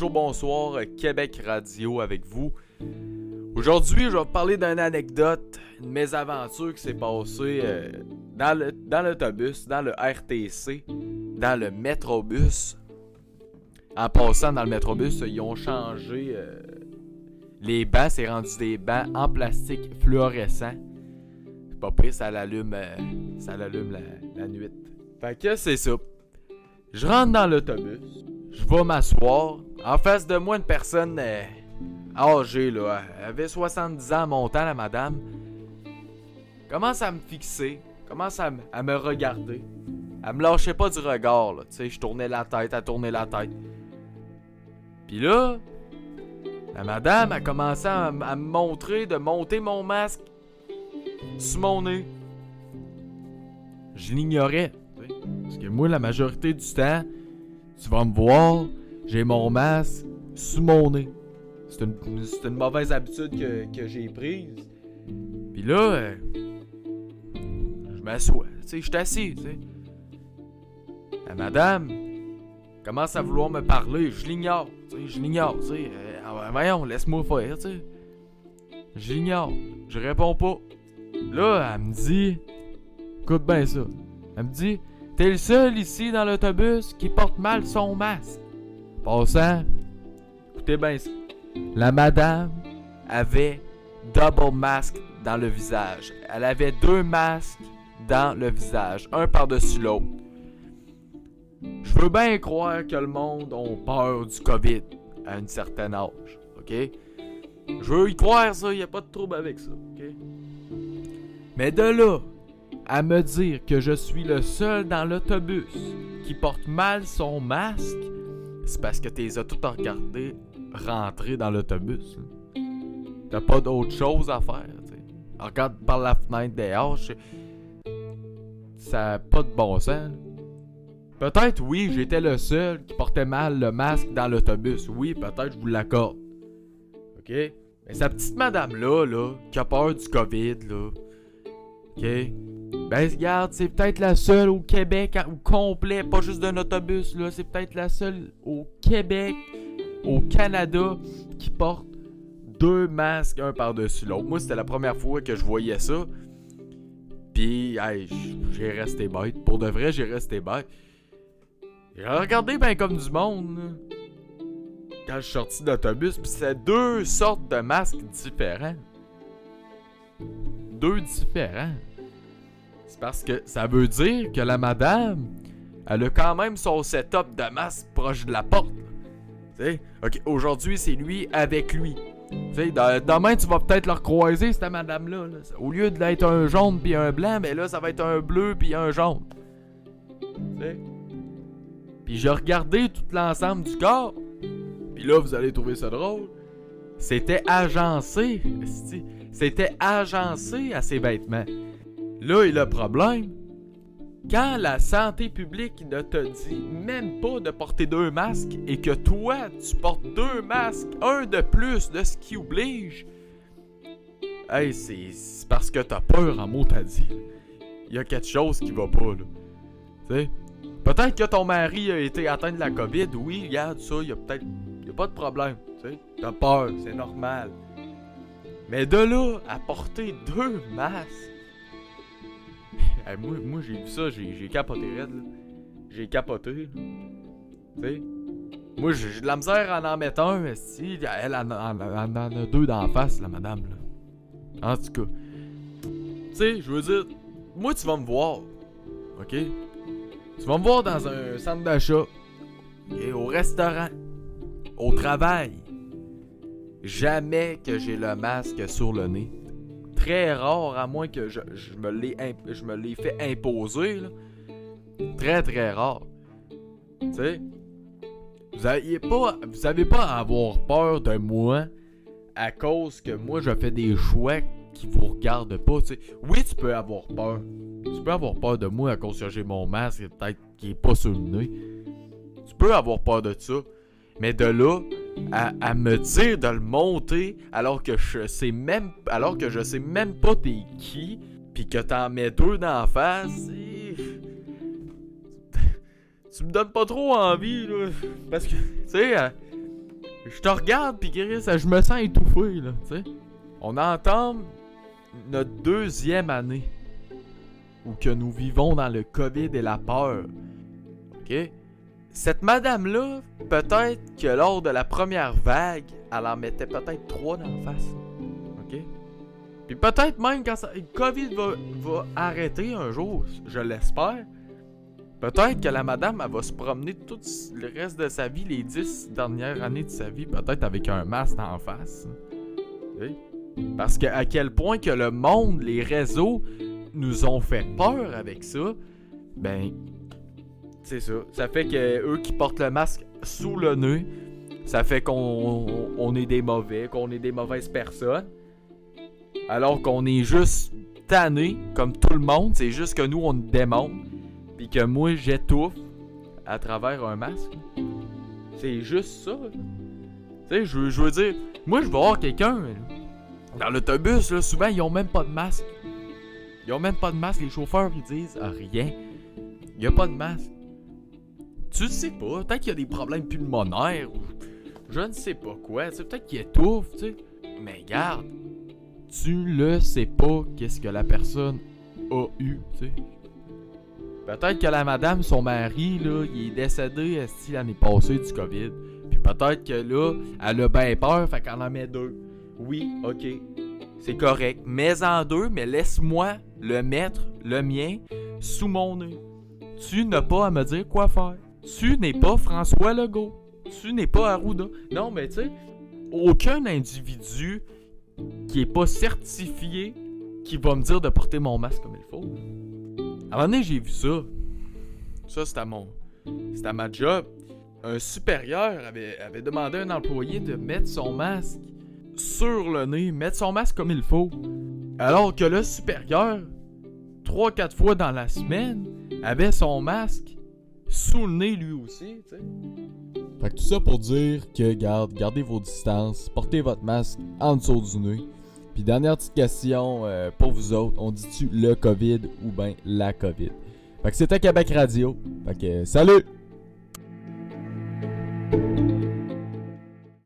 bonjour, bonsoir, Québec Radio avec vous. Aujourd'hui, je vais vous parler d'une anecdote, une mésaventure qui s'est passée euh, dans l'autobus, dans, le RTC, dans le métrobus. En passant dans le métrobus, ils ont changé euh, les bancs, c'est rendu des bancs en plastique fluorescent. C'est pas l'allume, euh, ça l'allume la, la nuit. Fait que c'est ça. Je rentre dans l'autobus, je vais m'asseoir. En face de moi, une personne euh, âgée, là. Elle avait 70 ans montant, la madame. Commence à me fixer, commence à, me regarder. Elle me lâchait pas du regard, là. Tu sais, je tournais la tête, elle tournait la tête. Puis là, la madame a commencé à, me montrer de monter mon masque sur mon nez. Je l'ignorais. Parce que moi, la majorité du temps, tu vas me voir, j'ai mon masque sous mon nez. C'est une, mauvaise habitude que, j'ai prise. Puis là, euh, je m'assois. Tu sais, je suis assis, tu sais. La madame commence à vouloir me parler. Je l'ignore, tu sais, je l'ignore, tu sais. Euh, voyons, laisse-moi faire, tu sais. Je l'ignore. Je réponds pas. Là, elle me dit... Écoute bien ça. Elle me dit... T'es le seul ici dans l'autobus qui porte mal son masque. Passant, écoutez bien ça. La madame avait double masque dans le visage. Elle avait deux masques dans le visage, un par-dessus l'autre. Je veux bien croire que le monde a peur du COVID à un certain âge, ok? Je veux y croire ça, y a pas de trouble avec ça, ok? Mais de là à me dire que je suis le seul dans l'autobus qui porte mal son masque, c'est parce que t'es as tout regardé rentrer dans l'autobus. T'as pas d'autre chose à faire. T'sais. Regarde par la fenêtre dehors, ça n'a pas de bon sens. Peut-être oui, j'étais le seul qui portait mal le masque dans l'autobus. Oui, peut-être je vous l'accorde. OK? Mais sa petite madame là, là, qui a peur du COVID, là. OK? Ben, regarde, c'est peut-être la seule au Québec, au complet, pas juste d'un autobus, là. C'est peut-être la seule au Québec, au Canada, qui porte deux masques un par-dessus l'autre. Moi, c'était la première fois que je voyais ça. Puis, j'ai resté bête. Pour de vrai, j'ai resté bête. J'ai regardé ben comme du monde. Quand je suis sorti d'autobus, puis c'est deux sortes de masques différents. Deux différents. C'est parce que ça veut dire que la madame, elle a quand même son setup de masque proche de la porte. Ok, aujourd'hui c'est lui avec lui. Tu sais, demain tu vas peut-être le recroiser cette madame-là. Au lieu d'être un jaune puis un blanc, mais là ça va être un bleu puis un jaune. Tu sais. Puis j'ai regardé tout l'ensemble du corps. Puis là vous allez trouver ça drôle. C'était agencé. C'était agencé à ses vêtements. Là est le problème. Quand la santé publique ne te dit même pas de porter deux masques et que toi, tu portes deux masques, un de plus de ce qui oblige, hey, c'est parce que t'as peur en mot t'as dit. Il y a quelque chose qui va pas, là. Tu sais? Peut-être que ton mari a été atteint de la COVID, oui, regarde ça, il y a peut-être. Y a pas de problème, tu sais? T'as peur, c'est normal. Mais de là à porter deux masques, moi, j'ai vu ça, j'ai capoté raide, J'ai capoté, Tu sais? Moi, j'ai de la misère à en mettre un, si. Elle en, a deux d'en face, la madame. En tout cas. Tu sais, je veux dire, moi, tu vas me voir. OK? Tu vas me voir dans un centre d'achat. Au restaurant. Au travail. Jamais que j'ai le masque sur le nez très rare, à moins que je, je me l'ai fait imposer. Très très rare. Tu sais, vous n'avez pas, avez pas à avoir peur de moi à cause que moi je fais des choix qui vous regardent pas. Oui, tu peux avoir peur. Tu peux avoir peur de moi à cause que j'ai mon masque peut-être qui est pas sur le nez. Tu peux avoir peur de ça. Mais de là à, me dire de le monter alors que je sais même alors que je sais même pas t'es qui, puis que t'en mets deux d'en face, tu me donnes pas trop envie là, parce que tu sais, euh, je te regarde, puis je me sens étouffé, là, tu sais. On entend notre deuxième année où que nous vivons dans le COVID et la peur. OK? Cette madame-là, peut-être que lors de la première vague, elle en mettait peut-être trois dans face. OK? Puis peut-être même quand ça, COVID va, va arrêter un jour, je l'espère. Peut-être que la madame, elle va se promener tout le reste de sa vie, les dix dernières années de sa vie, peut-être avec un masque en face. Parce que à quel point que le monde, les réseaux, nous ont fait peur avec ça, ben, c'est ça. Ça fait que eux qui portent le masque sous le nez, ça fait qu'on est des mauvais, qu'on est des mauvaises personnes. Alors qu'on est juste tanné, comme tout le monde, c'est juste que nous, on démonte puis que moi j'étouffe à travers un masque. C'est juste ça. Tu sais, je, veux dire, moi je vais voir quelqu'un dans l'autobus, là, souvent ils ont même pas de masque. Ils ont même pas de masque, les chauffeurs ils disent rien. Il a pas de masque. Tu sais pas, peut-être qu'il y a des problèmes pulmonaires ou je ne sais pas quoi, peut-être qu'il étouffe, tu sais. Mais garde, tu le sais pas qu'est-ce que la personne a eu, tu sais. Peut-être que la madame, son mari, là, il est décédé l'année passée du COVID. Puis peut-être que là, elle a bien peur, fait qu'elle en met deux. Oui, ok. C'est correct. Mets-en deux, mais laisse-moi le mettre, le mien, sous mon nez. Tu n'as pas à me dire quoi faire. Tu n'es pas François Legault. Tu n'es pas Arruda. Non, mais tu sais, aucun individu qui est pas certifié qui va me dire de porter mon masque comme il faut. À un moment donné, j'ai vu ça. Ça, c'était à mon. À ma job. Un supérieur avait, avait demandé à un employé de mettre son masque sur le nez, mettre son masque comme il faut. Alors que le supérieur, 3-4 fois dans la semaine, avait son masque sous le nez lui aussi, tu sais. Fait que tout ça pour dire que, garde, gardez vos distances, portez votre masque en dessous du nez. Puis dernière petite question euh, pour vous autres, on dit-tu le COVID ou bien la COVID? Fait que c'était Québec Radio. Fait que salut!